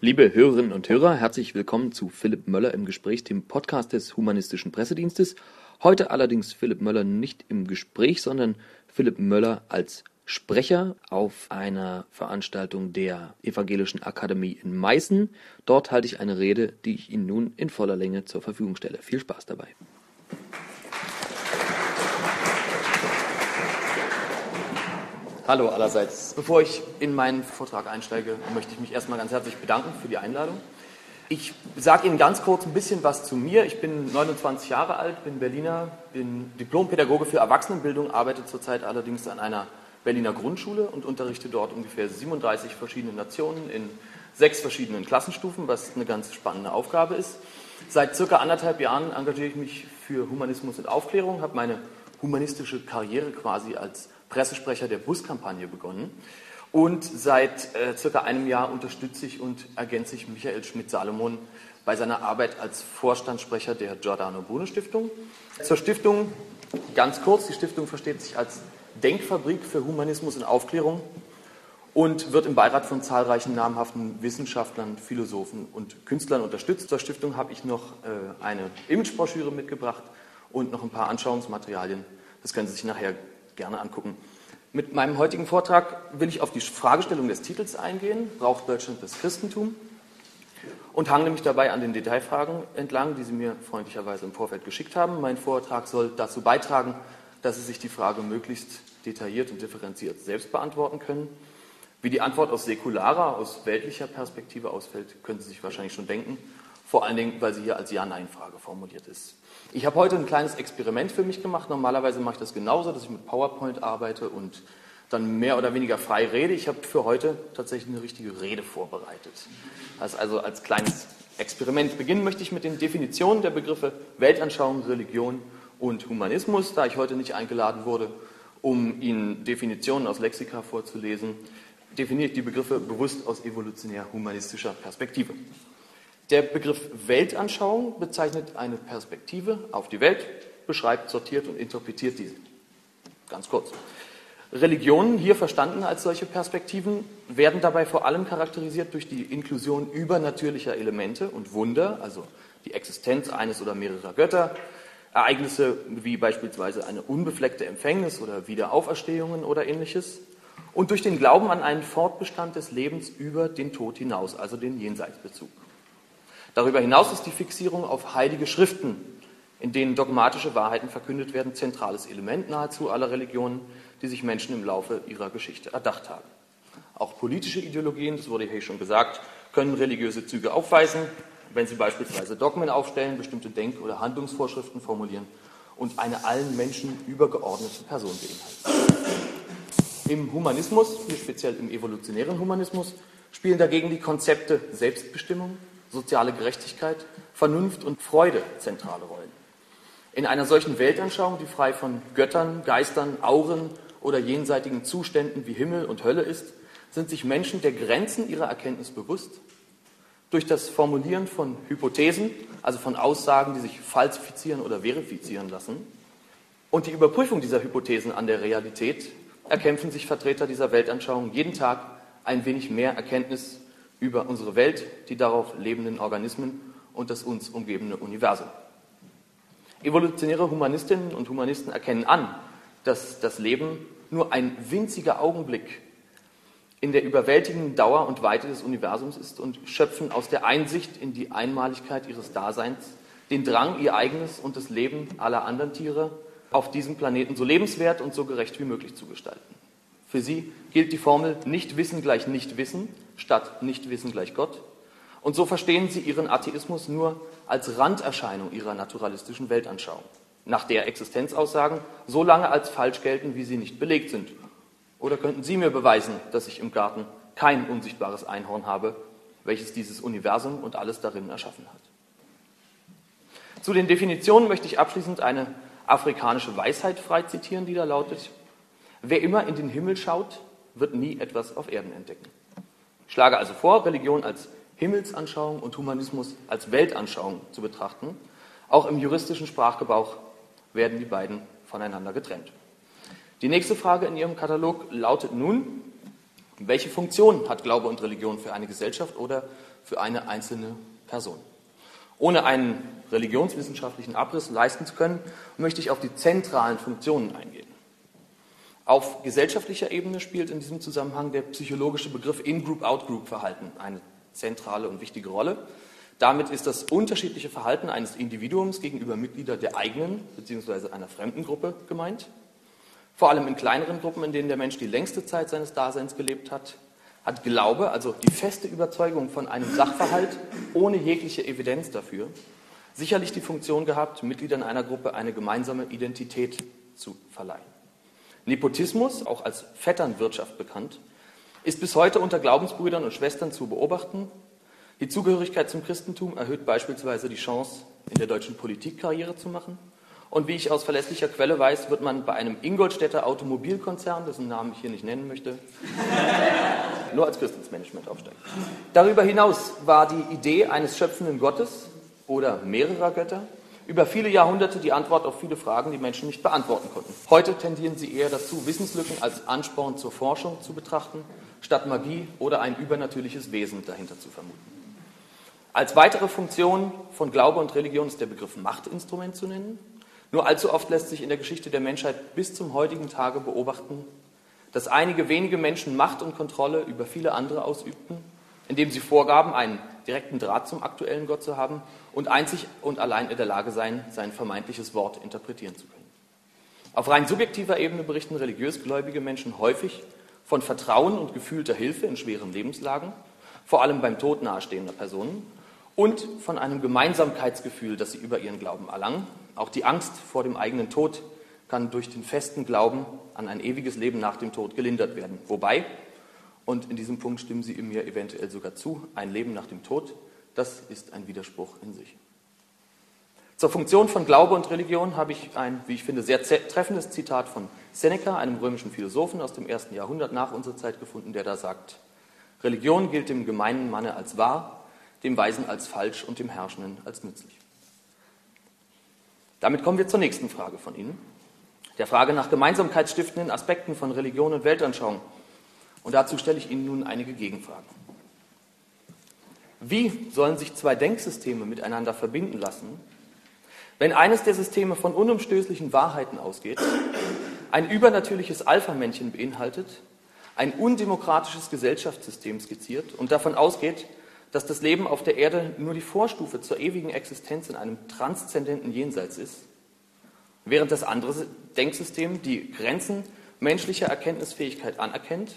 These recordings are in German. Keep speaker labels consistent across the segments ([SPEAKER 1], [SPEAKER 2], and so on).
[SPEAKER 1] Liebe Hörerinnen und Hörer, herzlich willkommen zu Philipp Möller im Gespräch, dem Podcast des Humanistischen Pressedienstes. Heute allerdings Philipp Möller nicht im Gespräch, sondern Philipp Möller als Sprecher auf einer Veranstaltung der Evangelischen Akademie in Meißen. Dort halte ich eine Rede, die ich Ihnen nun in voller Länge zur Verfügung stelle. Viel Spaß dabei. Hallo allerseits. Bevor ich in meinen Vortrag einsteige, möchte ich mich erstmal ganz herzlich bedanken für die Einladung. Ich sage Ihnen ganz kurz ein bisschen was zu mir. Ich bin 29 Jahre alt, bin Berliner, bin Diplompädagoge für Erwachsenenbildung, arbeite zurzeit allerdings an einer Berliner Grundschule und unterrichte dort ungefähr 37 verschiedene Nationen in sechs verschiedenen Klassenstufen, was eine ganz spannende Aufgabe ist. Seit circa anderthalb Jahren engagiere ich mich für Humanismus und Aufklärung, habe meine humanistische Karriere quasi als Pressesprecher der Buskampagne begonnen. Und seit äh, circa einem Jahr unterstütze ich und ergänze ich Michael Schmidt-Salomon bei seiner Arbeit als Vorstandssprecher der Giordano Bruno Stiftung. Zur Stiftung ganz kurz. Die Stiftung versteht sich als Denkfabrik für Humanismus und Aufklärung und wird im Beirat von zahlreichen namhaften Wissenschaftlern, Philosophen und Künstlern unterstützt. Zur Stiftung habe ich noch äh, eine Imagebroschüre mitgebracht und noch ein paar Anschauungsmaterialien. Das können Sie sich nachher gerne angucken. Mit meinem heutigen Vortrag will ich auf die Fragestellung des Titels eingehen, braucht Deutschland das Christentum? Und hangle mich dabei an den Detailfragen entlang, die Sie mir freundlicherweise im Vorfeld geschickt haben. Mein Vortrag soll dazu beitragen, dass Sie sich die Frage möglichst detailliert und differenziert selbst beantworten können. Wie die Antwort aus säkularer, aus weltlicher Perspektive ausfällt, können Sie sich wahrscheinlich schon denken. Vor allen Dingen, weil sie hier als Ja-Nein-Frage formuliert ist. Ich habe heute ein kleines Experiment für mich gemacht. Normalerweise mache ich das genauso, dass ich mit PowerPoint arbeite und dann mehr oder weniger frei rede. Ich habe für heute tatsächlich eine richtige Rede vorbereitet. Das also als kleines Experiment. Beginnen möchte ich mit den Definitionen der Begriffe Weltanschauung, Religion und Humanismus. Da ich heute nicht eingeladen wurde, um Ihnen Definitionen aus Lexika vorzulesen, definiere ich die Begriffe bewusst aus evolutionär-humanistischer Perspektive. Der Begriff Weltanschauung bezeichnet eine Perspektive auf die Welt, beschreibt, sortiert und interpretiert diese. Ganz kurz. Religionen, hier verstanden als solche Perspektiven, werden dabei vor allem charakterisiert durch die Inklusion übernatürlicher Elemente und Wunder, also die Existenz eines oder mehrerer Götter, Ereignisse wie beispielsweise eine unbefleckte Empfängnis oder Wiederauferstehungen oder ähnliches, und durch den Glauben an einen Fortbestand des Lebens über den Tod hinaus, also den Jenseitsbezug. Darüber hinaus ist die Fixierung auf heilige Schriften, in denen dogmatische Wahrheiten verkündet werden, zentrales Element nahezu aller Religionen, die sich Menschen im Laufe ihrer Geschichte erdacht haben. Auch politische Ideologien, das wurde hier schon gesagt, können religiöse Züge aufweisen, wenn sie beispielsweise Dogmen aufstellen, bestimmte Denk- oder Handlungsvorschriften formulieren und eine allen Menschen übergeordnete Person beinhalten. Im Humanismus, speziell im evolutionären Humanismus, spielen dagegen die Konzepte Selbstbestimmung, soziale Gerechtigkeit, Vernunft und Freude zentrale Rollen. In einer solchen Weltanschauung, die frei von Göttern, Geistern, Auren oder jenseitigen Zuständen wie Himmel und Hölle ist, sind sich Menschen der Grenzen ihrer Erkenntnis bewusst. Durch das Formulieren von Hypothesen, also von Aussagen, die sich falsifizieren oder verifizieren lassen, und die Überprüfung dieser Hypothesen an der Realität erkämpfen sich Vertreter dieser Weltanschauung jeden Tag ein wenig mehr Erkenntnis über unsere Welt, die darauf lebenden Organismen und das uns umgebende Universum. Evolutionäre Humanistinnen und Humanisten erkennen an, dass das Leben nur ein winziger Augenblick in der überwältigenden Dauer und Weite des Universums ist und schöpfen aus der Einsicht in die Einmaligkeit ihres Daseins den Drang, ihr eigenes und das Leben aller anderen Tiere auf diesem Planeten so lebenswert und so gerecht wie möglich zu gestalten. Für sie gilt die Formel Nicht-Wissen gleich Nicht-Wissen statt Nicht-Wissen gleich Gott. Und so verstehen sie ihren Atheismus nur als Randerscheinung ihrer naturalistischen Weltanschauung, nach der Existenzaussagen so lange als falsch gelten, wie sie nicht belegt sind. Oder könnten Sie mir beweisen, dass ich im Garten kein unsichtbares Einhorn habe, welches dieses Universum und alles darin erschaffen hat? Zu den Definitionen möchte ich abschließend eine afrikanische Weisheit frei zitieren, die da lautet, Wer immer in den Himmel schaut, wird nie etwas auf Erden entdecken. Ich schlage also vor, Religion als Himmelsanschauung und Humanismus als Weltanschauung zu betrachten. Auch im juristischen Sprachgebrauch werden die beiden voneinander getrennt. Die nächste Frage in Ihrem Katalog lautet nun, Welche Funktion hat Glaube und Religion für eine Gesellschaft oder für eine einzelne Person? Ohne einen religionswissenschaftlichen Abriss leisten zu können, möchte ich auf die zentralen Funktionen eingehen. Auf gesellschaftlicher Ebene spielt in diesem Zusammenhang der psychologische Begriff In-Group-Out-Group-Verhalten eine zentrale und wichtige Rolle. Damit ist das unterschiedliche Verhalten eines Individuums gegenüber Mitgliedern der eigenen bzw. einer fremden Gruppe gemeint. Vor allem in kleineren Gruppen, in denen der Mensch die längste Zeit seines Daseins gelebt hat, hat Glaube, also die feste Überzeugung von einem Sachverhalt ohne jegliche Evidenz dafür, sicherlich die Funktion gehabt, Mitgliedern einer Gruppe eine gemeinsame Identität zu verleihen. Nepotismus, auch als Vetternwirtschaft bekannt, ist bis heute unter Glaubensbrüdern und Schwestern zu beobachten. Die Zugehörigkeit zum Christentum erhöht beispielsweise die Chance, in der deutschen Politik Karriere zu machen. Und wie ich aus verlässlicher Quelle weiß, wird man bei einem Ingolstädter Automobilkonzern, dessen Namen ich hier nicht nennen möchte, nur als Christensmanagement aufsteigen. Darüber hinaus war die Idee eines schöpfenden Gottes oder mehrerer Götter über viele Jahrhunderte die Antwort auf viele Fragen, die Menschen nicht beantworten konnten. Heute tendieren sie eher dazu, Wissenslücken als Ansporn zur Forschung zu betrachten, statt Magie oder ein übernatürliches Wesen dahinter zu vermuten. Als weitere Funktion von Glaube und Religion ist der Begriff Machtinstrument zu nennen. Nur allzu oft lässt sich in der Geschichte der Menschheit bis zum heutigen Tage beobachten, dass einige wenige Menschen Macht und Kontrolle über viele andere ausübten, indem sie vorgaben, einen direkten Draht zum aktuellen Gott zu haben und einzig und allein in der Lage sein, sein vermeintliches Wort interpretieren zu können. Auf rein subjektiver Ebene berichten religiös gläubige Menschen häufig von Vertrauen und gefühlter Hilfe in schweren Lebenslagen, vor allem beim Tod nahestehender Personen, und von einem Gemeinsamkeitsgefühl, das sie über ihren Glauben erlangen. Auch die Angst vor dem eigenen Tod kann durch den festen Glauben an ein ewiges Leben nach dem Tod gelindert werden. Wobei, und in diesem Punkt stimmen Sie mir eventuell sogar zu, ein Leben nach dem Tod, das ist ein Widerspruch in sich. Zur Funktion von Glaube und Religion habe ich ein, wie ich finde, sehr treffendes Zitat von Seneca, einem römischen Philosophen aus dem ersten Jahrhundert nach unserer Zeit gefunden, der da sagt, Religion gilt dem gemeinen Manne als wahr, dem Weisen als falsch und dem Herrschenden als nützlich. Damit kommen wir zur nächsten Frage von Ihnen, der Frage nach gemeinsamkeitsstiftenden Aspekten von Religion und Weltanschauung. Und dazu stelle ich Ihnen nun einige Gegenfragen. Wie sollen sich zwei Denksysteme miteinander verbinden lassen, wenn eines der Systeme von unumstößlichen Wahrheiten ausgeht, ein übernatürliches Alpha-Männchen beinhaltet, ein undemokratisches Gesellschaftssystem skizziert und davon ausgeht, dass das Leben auf der Erde nur die Vorstufe zur ewigen Existenz in einem transzendenten Jenseits ist, während das andere Denksystem die Grenzen menschlicher Erkenntnisfähigkeit anerkennt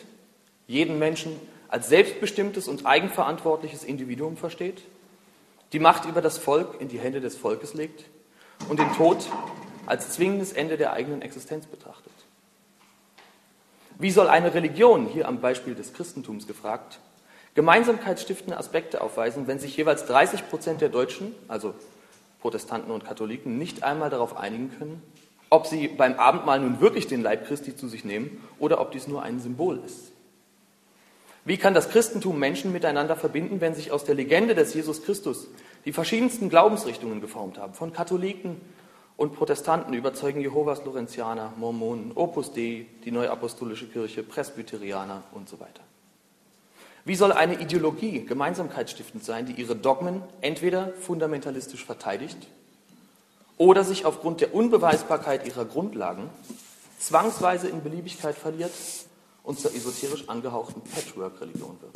[SPEAKER 1] jeden Menschen als selbstbestimmtes und eigenverantwortliches Individuum versteht, die Macht über das Volk in die Hände des Volkes legt und den Tod als zwingendes Ende der eigenen Existenz betrachtet. Wie soll eine Religion, hier am Beispiel des Christentums gefragt, gemeinsamkeitsstiftende Aspekte aufweisen, wenn sich jeweils 30 Prozent der Deutschen, also Protestanten und Katholiken, nicht einmal darauf einigen können, ob sie beim Abendmahl nun wirklich den Leib Christi zu sich nehmen oder ob dies nur ein Symbol ist? Wie kann das Christentum Menschen miteinander verbinden, wenn sich aus der Legende des Jesus Christus die verschiedensten Glaubensrichtungen geformt haben? Von Katholiken und Protestanten überzeugen Jehovas Lorenzianer, Mormonen, Opus Dei, die Neuapostolische Kirche, Presbyterianer und so weiter. Wie soll eine Ideologie gemeinsamkeitsstiftend sein, die ihre Dogmen entweder fundamentalistisch verteidigt oder sich aufgrund der Unbeweisbarkeit ihrer Grundlagen zwangsweise in Beliebigkeit verliert und zur esoterisch angehauchten Patchwork-Religion wird.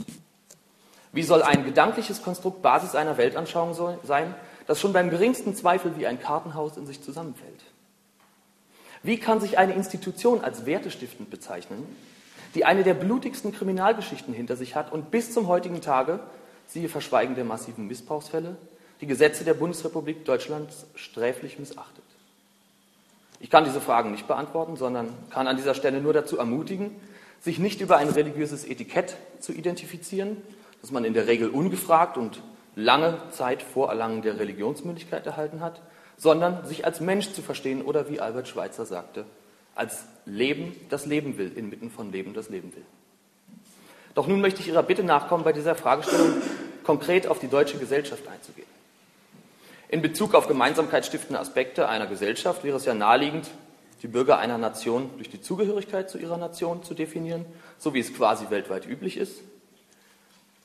[SPEAKER 1] Wie soll ein gedankliches Konstrukt Basis einer Weltanschauung sein, das schon beim geringsten Zweifel wie ein Kartenhaus in sich zusammenfällt? Wie kann sich eine Institution als wertestiftend bezeichnen, die eine der blutigsten Kriminalgeschichten hinter sich hat und bis zum heutigen Tage, siehe Verschweigen der massiven Missbrauchsfälle, die Gesetze der Bundesrepublik Deutschlands sträflich missachtet? Ich kann diese Fragen nicht beantworten, sondern kann an dieser Stelle nur dazu ermutigen, sich nicht über ein religiöses Etikett zu identifizieren, das man in der Regel ungefragt und lange Zeit vor Erlangen der Religionsmündigkeit erhalten hat, sondern sich als Mensch zu verstehen oder wie Albert Schweitzer sagte, als Leben, das Leben will, inmitten von Leben, das Leben will. Doch nun möchte ich Ihrer Bitte nachkommen, bei dieser Fragestellung konkret auf die deutsche Gesellschaft einzugehen. In Bezug auf gemeinsamkeitsstiftende Aspekte einer Gesellschaft wäre es ja naheliegend, die Bürger einer Nation durch die Zugehörigkeit zu ihrer Nation zu definieren, so wie es quasi weltweit üblich ist.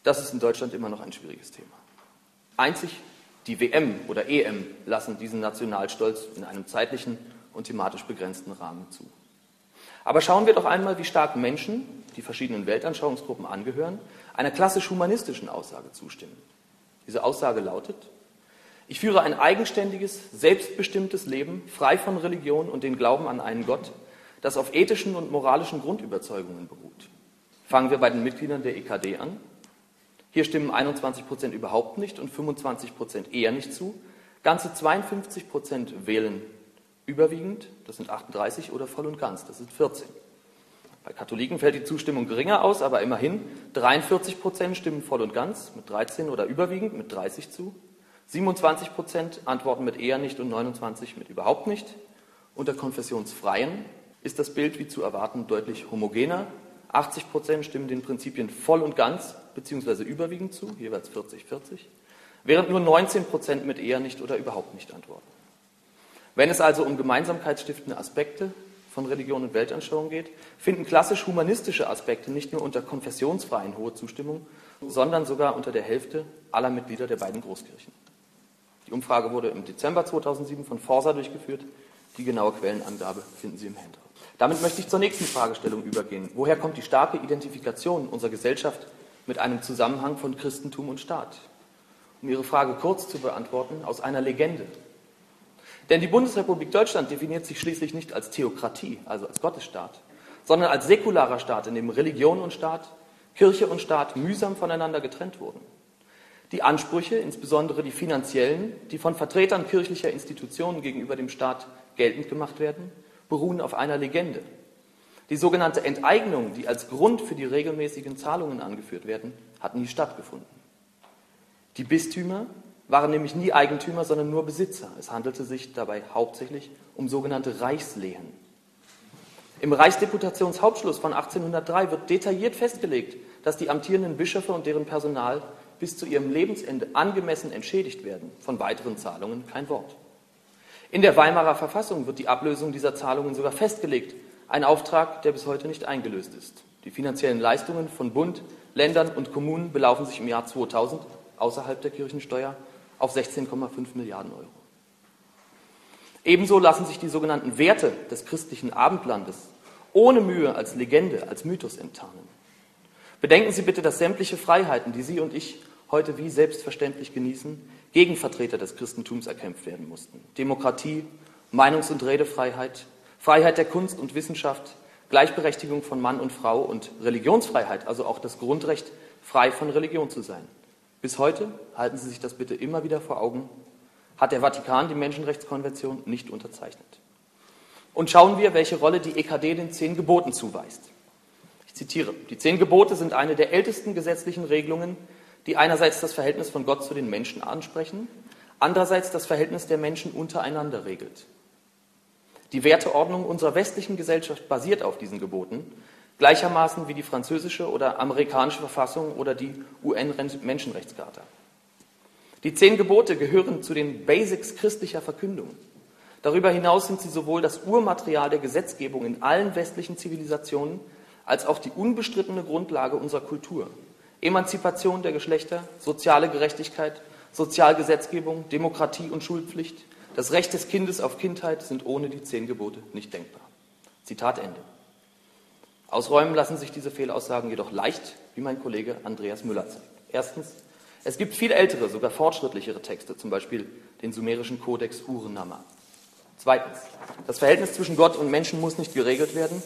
[SPEAKER 1] Das ist in Deutschland immer noch ein schwieriges Thema. Einzig die WM oder EM lassen diesen Nationalstolz in einem zeitlichen und thematisch begrenzten Rahmen zu. Aber schauen wir doch einmal, wie stark Menschen, die verschiedenen Weltanschauungsgruppen angehören, einer klassisch-humanistischen Aussage zustimmen. Diese Aussage lautet, ich führe ein eigenständiges, selbstbestimmtes Leben, frei von Religion und den Glauben an einen Gott, das auf ethischen und moralischen Grundüberzeugungen beruht. Fangen wir bei den Mitgliedern der EKD an. Hier stimmen 21 Prozent überhaupt nicht und 25 Prozent eher nicht zu. Ganze 52 Prozent wählen überwiegend, das sind 38, oder voll und ganz, das sind 14. Bei Katholiken fällt die Zustimmung geringer aus, aber immerhin 43 Prozent stimmen voll und ganz mit 13 oder überwiegend mit 30 zu. 27 Prozent antworten mit eher nicht und 29 mit überhaupt nicht. Unter Konfessionsfreien ist das Bild wie zu erwarten deutlich homogener. 80 Prozent stimmen den Prinzipien voll und ganz bzw. überwiegend zu, jeweils 40-40, während nur 19 Prozent mit eher nicht oder überhaupt nicht antworten. Wenn es also um gemeinsamkeitsstiftende Aspekte von Religion und Weltanschauung geht, finden klassisch humanistische Aspekte nicht nur unter Konfessionsfreien hohe Zustimmung, sondern sogar unter der Hälfte aller Mitglieder der beiden Großkirchen. Die Umfrage wurde im Dezember 2007 von Forsa durchgeführt. Die genaue Quellenangabe finden Sie im Handout. Damit möchte ich zur nächsten Fragestellung übergehen. Woher kommt die starke Identifikation unserer Gesellschaft mit einem Zusammenhang von Christentum und Staat? Um Ihre Frage kurz zu beantworten, aus einer Legende. Denn die Bundesrepublik Deutschland definiert sich schließlich nicht als Theokratie, also als Gottesstaat, sondern als säkularer Staat, in dem Religion und Staat, Kirche und Staat mühsam voneinander getrennt wurden. Die Ansprüche, insbesondere die finanziellen, die von Vertretern kirchlicher Institutionen gegenüber dem Staat geltend gemacht werden, beruhen auf einer Legende. Die sogenannte Enteignung, die als Grund für die regelmäßigen Zahlungen angeführt werden, hat nie stattgefunden. Die Bistümer waren nämlich nie Eigentümer, sondern nur Besitzer. Es handelte sich dabei hauptsächlich um sogenannte Reichslehen. Im Reichsdeputationshauptschluss von 1803 wird detailliert festgelegt, dass die amtierenden Bischöfe und deren Personal bis zu ihrem Lebensende angemessen entschädigt werden. Von weiteren Zahlungen kein Wort. In der Weimarer Verfassung wird die Ablösung dieser Zahlungen sogar festgelegt. Ein Auftrag, der bis heute nicht eingelöst ist. Die finanziellen Leistungen von Bund, Ländern und Kommunen belaufen sich im Jahr 2000 außerhalb der Kirchensteuer auf 16,5 Milliarden Euro. Ebenso lassen sich die sogenannten Werte des christlichen Abendlandes ohne Mühe als Legende, als Mythos enttarnen. Bedenken Sie bitte, dass sämtliche Freiheiten, die Sie und ich heute wie selbstverständlich genießen, gegen Vertreter des Christentums erkämpft werden mussten. Demokratie, Meinungs- und Redefreiheit, Freiheit der Kunst und Wissenschaft, Gleichberechtigung von Mann und Frau und Religionsfreiheit, also auch das Grundrecht, frei von Religion zu sein. Bis heute, halten Sie sich das bitte immer wieder vor Augen, hat der Vatikan die Menschenrechtskonvention nicht unterzeichnet. Und schauen wir, welche Rolle die EKD den zehn Geboten zuweist. Ich zitiere, die zehn Gebote sind eine der ältesten gesetzlichen Regelungen, die einerseits das Verhältnis von Gott zu den Menschen ansprechen, andererseits das Verhältnis der Menschen untereinander regelt. Die Werteordnung unserer westlichen Gesellschaft basiert auf diesen Geboten, gleichermaßen wie die französische oder amerikanische Verfassung oder die UN-Menschenrechtscharta. Die zehn Gebote gehören zu den Basics christlicher Verkündung. Darüber hinaus sind sie sowohl das Urmaterial der Gesetzgebung in allen westlichen Zivilisationen als auch die unbestrittene Grundlage unserer Kultur. Emanzipation der Geschlechter, soziale Gerechtigkeit, Sozialgesetzgebung, Demokratie und Schulpflicht, das Recht des Kindes auf Kindheit sind ohne die zehn Gebote nicht denkbar. Zitat Ende. Ausräumen lassen sich diese Fehlaussagen jedoch leicht, wie mein Kollege Andreas Müller zeigt. Erstens, es gibt viel ältere, sogar fortschrittlichere Texte, zum Beispiel den sumerischen Kodex Ur-Namma. Zweitens, das Verhältnis zwischen Gott und Menschen muss nicht geregelt werden,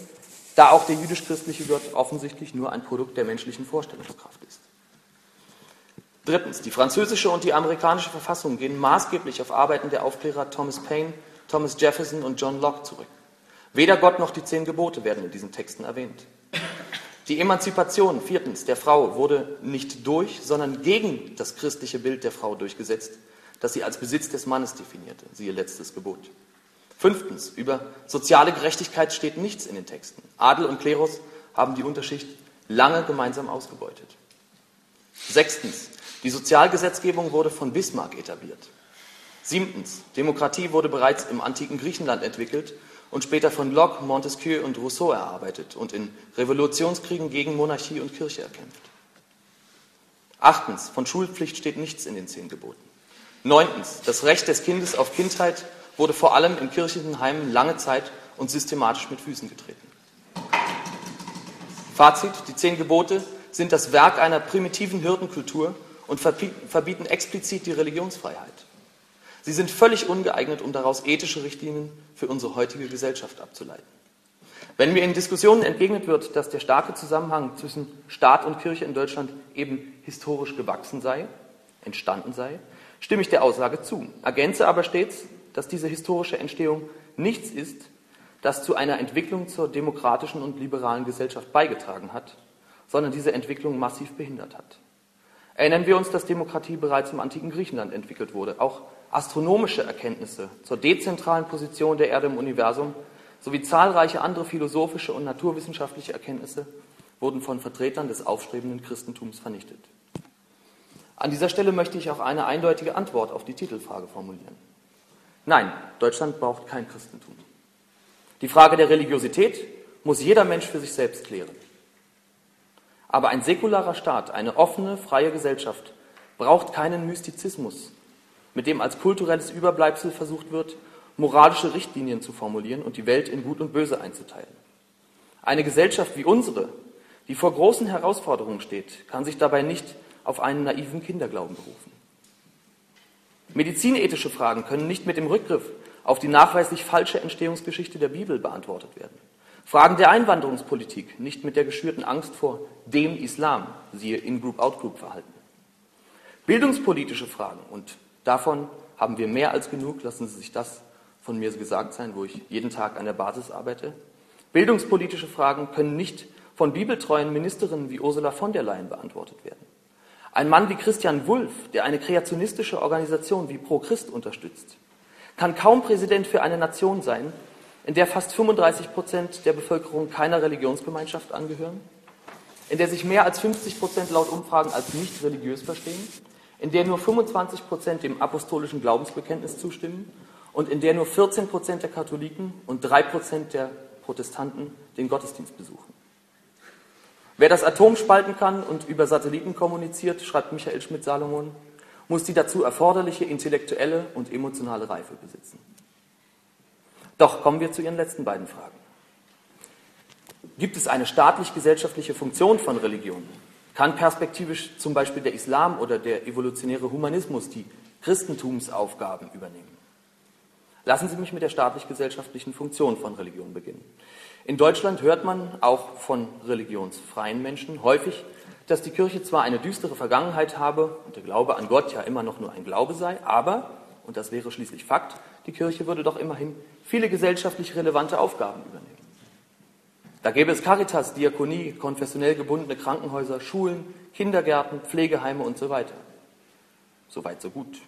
[SPEAKER 1] da auch der jüdisch-christliche Gott offensichtlich nur ein Produkt der menschlichen Vorstellungskraft ist. Drittens, die französische und die amerikanische Verfassung gehen maßgeblich auf Arbeiten der Aufklärer Thomas Paine, Thomas Jefferson und John Locke zurück. Weder Gott noch die zehn Gebote werden in diesen Texten erwähnt. Die Emanzipation, viertens, der Frau wurde nicht durch, sondern gegen das christliche Bild der Frau durchgesetzt, das sie als Besitz des Mannes definierte, siehe letztes Gebot. Fünftens, über soziale Gerechtigkeit steht nichts in den Texten. Adel und Klerus haben die Unterschicht lange gemeinsam ausgebeutet. Sechstens, die Sozialgesetzgebung wurde von Bismarck etabliert. Siebtens, Demokratie wurde bereits im antiken Griechenland entwickelt und später von Locke, Montesquieu und Rousseau erarbeitet und in Revolutionskriegen gegen Monarchie und Kirche erkämpft. Achtens, von Schulpflicht steht nichts in den zehn Geboten. Neuntens, das Recht des Kindes auf Kindheit wurde vor allem in kirchlichen Heimen lange Zeit und systematisch mit Füßen getreten. Fazit, die zehn Gebote sind das Werk einer primitiven Hirtenkultur und verbieten explizit die Religionsfreiheit. Sie sind völlig ungeeignet, um daraus ethische Richtlinien für unsere heutige Gesellschaft abzuleiten. Wenn mir in Diskussionen entgegnet wird, dass der starke Zusammenhang zwischen Staat und Kirche in Deutschland eben historisch gewachsen sei, entstanden sei, stimme ich der Aussage zu, ergänze aber stets, dass diese historische Entstehung nichts ist, das zu einer Entwicklung zur demokratischen und liberalen Gesellschaft beigetragen hat, sondern diese Entwicklung massiv behindert hat. Erinnern wir uns, dass Demokratie bereits im antiken Griechenland entwickelt wurde. Auch astronomische Erkenntnisse zur dezentralen Position der Erde im Universum sowie zahlreiche andere philosophische und naturwissenschaftliche Erkenntnisse wurden von Vertretern des aufstrebenden Christentums vernichtet. An dieser Stelle möchte ich auch eine eindeutige Antwort auf die Titelfrage formulieren. Nein, Deutschland braucht kein Christentum. Die Frage der Religiosität muss jeder Mensch für sich selbst klären. Aber ein säkularer Staat, eine offene, freie Gesellschaft braucht keinen Mystizismus, mit dem als kulturelles Überbleibsel versucht wird, moralische Richtlinien zu formulieren und die Welt in Gut und Böse einzuteilen. Eine Gesellschaft wie unsere, die vor großen Herausforderungen steht, kann sich dabei nicht auf einen naiven Kinderglauben berufen. Medizinethische Fragen können nicht mit dem Rückgriff auf die nachweislich falsche Entstehungsgeschichte der Bibel beantwortet werden. Fragen der Einwanderungspolitik nicht mit der geschürten Angst vor dem Islam, siehe In-Group-Out-Group-Verhalten. Bildungspolitische Fragen, und davon haben wir mehr als genug, lassen Sie sich das von mir gesagt sein, wo ich jeden Tag an der Basis arbeite. Bildungspolitische Fragen können nicht von bibeltreuen Ministerinnen wie Ursula von der Leyen beantwortet werden. Ein Mann wie Christian Wulff, der eine kreationistische Organisation wie Pro Christ unterstützt, kann kaum Präsident für eine Nation sein, in der fast 35 Prozent der Bevölkerung keiner Religionsgemeinschaft angehören, in der sich mehr als 50 Prozent laut Umfragen als nicht religiös verstehen, in der nur 25 Prozent dem apostolischen Glaubensbekenntnis zustimmen und in der nur 14 Prozent der Katholiken und 3 Prozent der Protestanten den Gottesdienst besuchen. Wer das Atom spalten kann und über Satelliten kommuniziert, schreibt Michael Schmidt-Salomon, muss die dazu erforderliche intellektuelle und emotionale Reife besitzen. Doch kommen wir zu Ihren letzten beiden Fragen. Gibt es eine staatlich-gesellschaftliche Funktion von Religionen? Kann perspektivisch zum Beispiel der Islam oder der evolutionäre Humanismus die Christentumsaufgaben übernehmen? Lassen Sie mich mit der staatlich-gesellschaftlichen Funktion von Religion beginnen. In Deutschland hört man auch von religionsfreien Menschen häufig, dass die Kirche zwar eine düstere Vergangenheit habe und der Glaube an Gott ja immer noch nur ein Glaube sei, aber, und das wäre schließlich Fakt, die Kirche würde doch immerhin viele gesellschaftlich relevante Aufgaben übernehmen. Da gäbe es Caritas, Diakonie, konfessionell gebundene Krankenhäuser, Schulen, Kindergärten, Pflegeheime und so weiter. Soweit, so gut.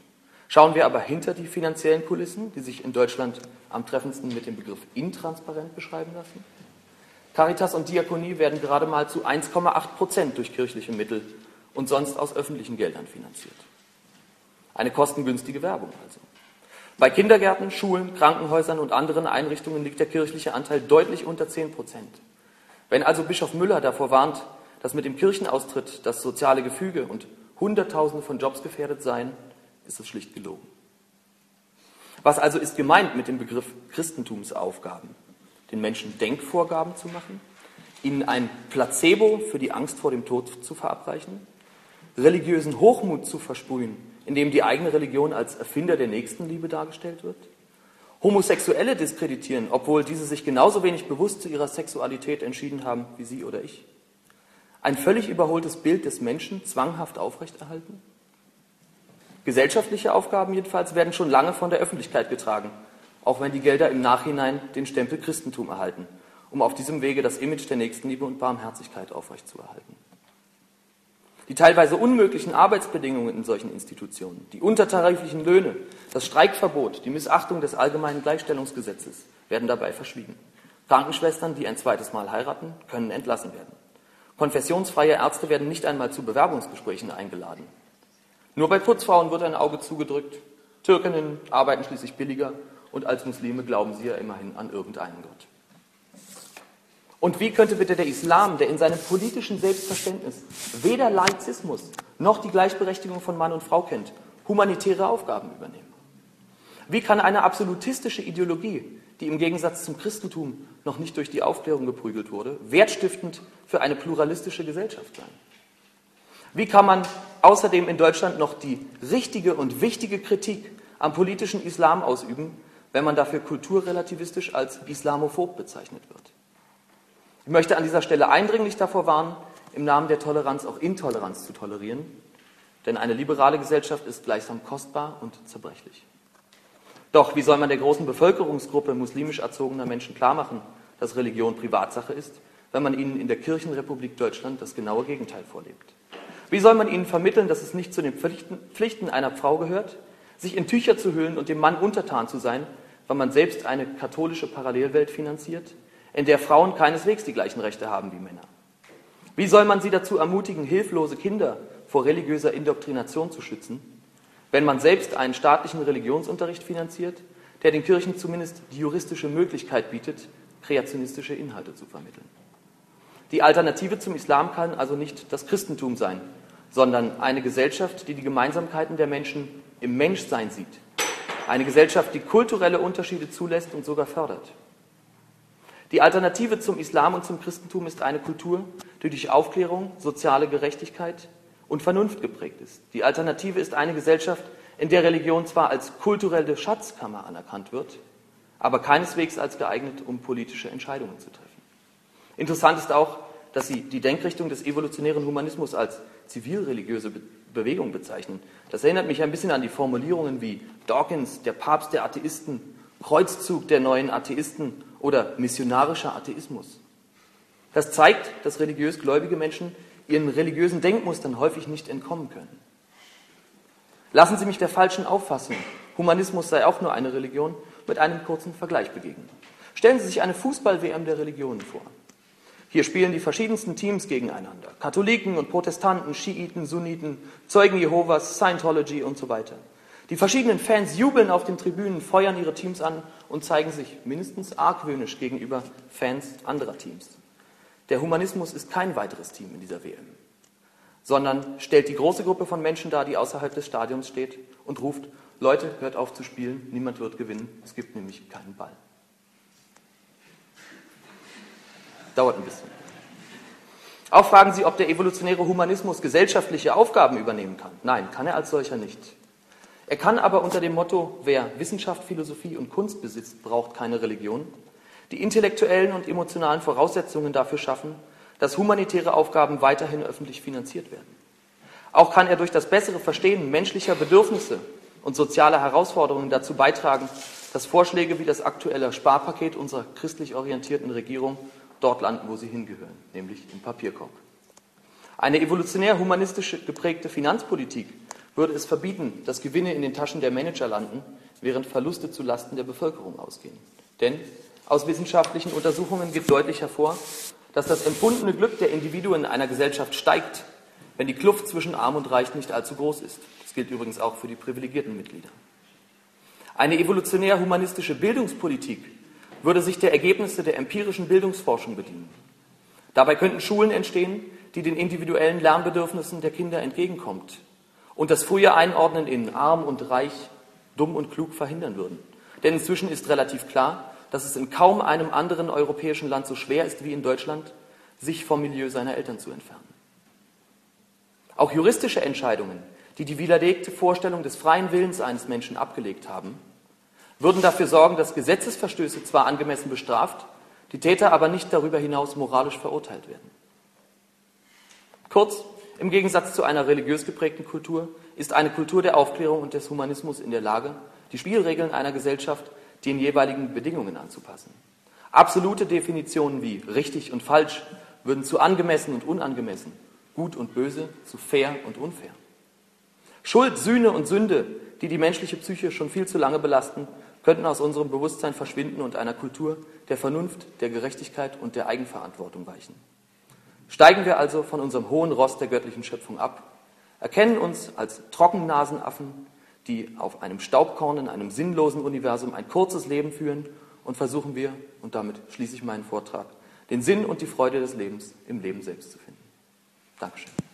[SPEAKER 1] Schauen wir aber hinter die finanziellen Kulissen, die sich in Deutschland am treffendsten mit dem Begriff intransparent beschreiben lassen. Caritas und Diakonie werden gerade mal zu 1,8 Prozent durch kirchliche Mittel und sonst aus öffentlichen Geldern finanziert. Eine kostengünstige Werbung also. Bei Kindergärten, Schulen, Krankenhäusern und anderen Einrichtungen liegt der kirchliche Anteil deutlich unter 10 Prozent. Wenn also Bischof Müller davor warnt, dass mit dem Kirchenaustritt das soziale Gefüge und Hunderttausende von Jobs gefährdet seien, ist es schlicht gelogen. Was also ist gemeint mit dem Begriff Christentumsaufgaben? Den Menschen Denkvorgaben zu machen? Ihnen ein Placebo für die Angst vor dem Tod zu verabreichen? Religiösen Hochmut zu versprühen, indem die eigene Religion als Erfinder der Nächstenliebe dargestellt wird? Homosexuelle diskreditieren, obwohl diese sich genauso wenig bewusst zu ihrer Sexualität entschieden haben wie Sie oder ich? Ein völlig überholtes Bild des Menschen zwanghaft aufrechterhalten? Gesellschaftliche Aufgaben jedenfalls werden schon lange von der Öffentlichkeit getragen, auch wenn die Gelder im Nachhinein den Stempel Christentum erhalten, um auf diesem Wege das Image der Nächstenliebe und Barmherzigkeit aufrechtzuerhalten. Die teilweise unmöglichen Arbeitsbedingungen in solchen Institutionen, die untertariflichen Löhne, das Streikverbot, die Missachtung des allgemeinen Gleichstellungsgesetzes werden dabei verschwiegen. Krankenschwestern, die ein zweites Mal heiraten, können entlassen werden. Konfessionsfreie Ärzte werden nicht einmal zu Bewerbungsgesprächen eingeladen. Nur bei Putzfrauen wird ein Auge zugedrückt. Türkinnen arbeiten schließlich billiger und als Muslime glauben sie ja immerhin an irgendeinen Gott. Und wie könnte bitte der Islam, der in seinem politischen Selbstverständnis weder Laizismus noch die Gleichberechtigung von Mann und Frau kennt, humanitäre Aufgaben übernehmen? Wie kann eine absolutistische Ideologie, die im Gegensatz zum Christentum noch nicht durch die Aufklärung geprügelt wurde, wertstiftend für eine pluralistische Gesellschaft sein? Wie kann man außerdem in Deutschland noch die richtige und wichtige Kritik am politischen Islam ausüben, wenn man dafür kulturrelativistisch als islamophob bezeichnet wird? Ich möchte an dieser Stelle eindringlich davor warnen, im Namen der Toleranz auch Intoleranz zu tolerieren, denn eine liberale Gesellschaft ist gleichsam kostbar und zerbrechlich. Doch wie soll man der großen Bevölkerungsgruppe muslimisch erzogener Menschen klarmachen, dass Religion Privatsache ist, wenn man ihnen in der Kirchenrepublik Deutschland das genaue Gegenteil vorlebt? Wie soll man ihnen vermitteln, dass es nicht zu den Pflichten einer Frau gehört, sich in Tücher zu hüllen und dem Mann untertan zu sein, weil man selbst eine katholische Parallelwelt finanziert, in der Frauen keineswegs die gleichen Rechte haben wie Männer? Wie soll man sie dazu ermutigen, hilflose Kinder vor religiöser Indoktrination zu schützen, wenn man selbst einen staatlichen Religionsunterricht finanziert, der den Kirchen zumindest die juristische Möglichkeit bietet, kreationistische Inhalte zu vermitteln? Die Alternative zum Islam kann also nicht das Christentum sein, sondern eine Gesellschaft, die die Gemeinsamkeiten der Menschen im Menschsein sieht. Eine Gesellschaft, die kulturelle Unterschiede zulässt und sogar fördert. Die Alternative zum Islam und zum Christentum ist eine Kultur, die durch Aufklärung, soziale Gerechtigkeit und Vernunft geprägt ist. Die Alternative ist eine Gesellschaft, in der Religion zwar als kulturelle Schatzkammer anerkannt wird, aber keineswegs als geeignet, um politische Entscheidungen zu treffen. Interessant ist auch, dass sie die Denkrichtung des evolutionären Humanismus als zivilreligiöse Be Bewegung bezeichnen. Das erinnert mich ein bisschen an die Formulierungen wie Dawkins, der Papst der Atheisten, Kreuzzug der neuen Atheisten oder missionarischer Atheismus. Das zeigt, dass religiös gläubige Menschen ihren religiösen Denkmustern häufig nicht entkommen können. Lassen Sie mich der falschen Auffassung, Humanismus sei auch nur eine Religion, mit einem kurzen Vergleich begegnen. Stellen Sie sich eine Fußball-WM der Religionen vor. Hier spielen die verschiedensten Teams gegeneinander. Katholiken und Protestanten, Schiiten, Sunniten, Zeugen Jehovas, Scientology und so weiter. Die verschiedenen Fans jubeln auf den Tribünen, feuern ihre Teams an und zeigen sich mindestens argwöhnisch gegenüber Fans anderer Teams. Der Humanismus ist kein weiteres Team in dieser WM, sondern stellt die große Gruppe von Menschen dar, die außerhalb des Stadions steht und ruft, Leute, hört auf zu spielen, niemand wird gewinnen, es gibt nämlich keinen Ball. Dauert ein bisschen. Auch fragen Sie, ob der evolutionäre Humanismus gesellschaftliche Aufgaben übernehmen kann. Nein, kann er als solcher nicht. Er kann aber unter dem Motto, wer Wissenschaft, Philosophie und Kunst besitzt, braucht keine Religion, die intellektuellen und emotionalen Voraussetzungen dafür schaffen, dass humanitäre Aufgaben weiterhin öffentlich finanziert werden. Auch kann er durch das bessere Verstehen menschlicher Bedürfnisse und sozialer Herausforderungen dazu beitragen, dass Vorschläge wie das aktuelle Sparpaket unserer christlich orientierten Regierung dort landen, wo sie hingehören, nämlich im Papierkorb. Eine evolutionär humanistisch geprägte Finanzpolitik würde es verbieten, dass Gewinne in den Taschen der Manager landen, während Verluste zu Lasten der Bevölkerung ausgehen. Denn aus wissenschaftlichen Untersuchungen geht deutlich hervor, dass das empfundene Glück der Individuen in einer Gesellschaft steigt, wenn die Kluft zwischen Arm und Reich nicht allzu groß ist. Das gilt übrigens auch für die privilegierten Mitglieder. Eine evolutionär humanistische Bildungspolitik würde sich der Ergebnisse der empirischen Bildungsforschung bedienen. Dabei könnten Schulen entstehen, die den individuellen Lernbedürfnissen der Kinder entgegenkommt und das frühe Einordnen in arm und reich, dumm und klug verhindern würden. Denn inzwischen ist relativ klar, dass es in kaum einem anderen europäischen Land so schwer ist wie in Deutschland, sich vom Milieu seiner Eltern zu entfernen. Auch juristische Entscheidungen, die die widerlegte Vorstellung des freien Willens eines Menschen abgelegt haben, würden dafür sorgen, dass Gesetzesverstöße zwar angemessen bestraft, die Täter aber nicht darüber hinaus moralisch verurteilt werden. Kurz, im Gegensatz zu einer religiös geprägten Kultur ist eine Kultur der Aufklärung und des Humanismus in der Lage, die Spielregeln einer Gesellschaft den jeweiligen Bedingungen anzupassen. Absolute Definitionen wie richtig und falsch würden zu angemessen und unangemessen, gut und böse zu fair und unfair. Schuld, Sühne und Sünde, die die menschliche Psyche schon viel zu lange belasten, könnten aus unserem Bewusstsein verschwinden und einer Kultur der Vernunft, der Gerechtigkeit und der Eigenverantwortung weichen. Steigen wir also von unserem hohen Ross der göttlichen Schöpfung ab, erkennen uns als Trockennasenaffen, die auf einem Staubkorn in einem sinnlosen Universum ein kurzes Leben führen und versuchen wir, und damit schließe ich meinen Vortrag, den Sinn und die Freude des Lebens im Leben selbst zu finden. Dankeschön.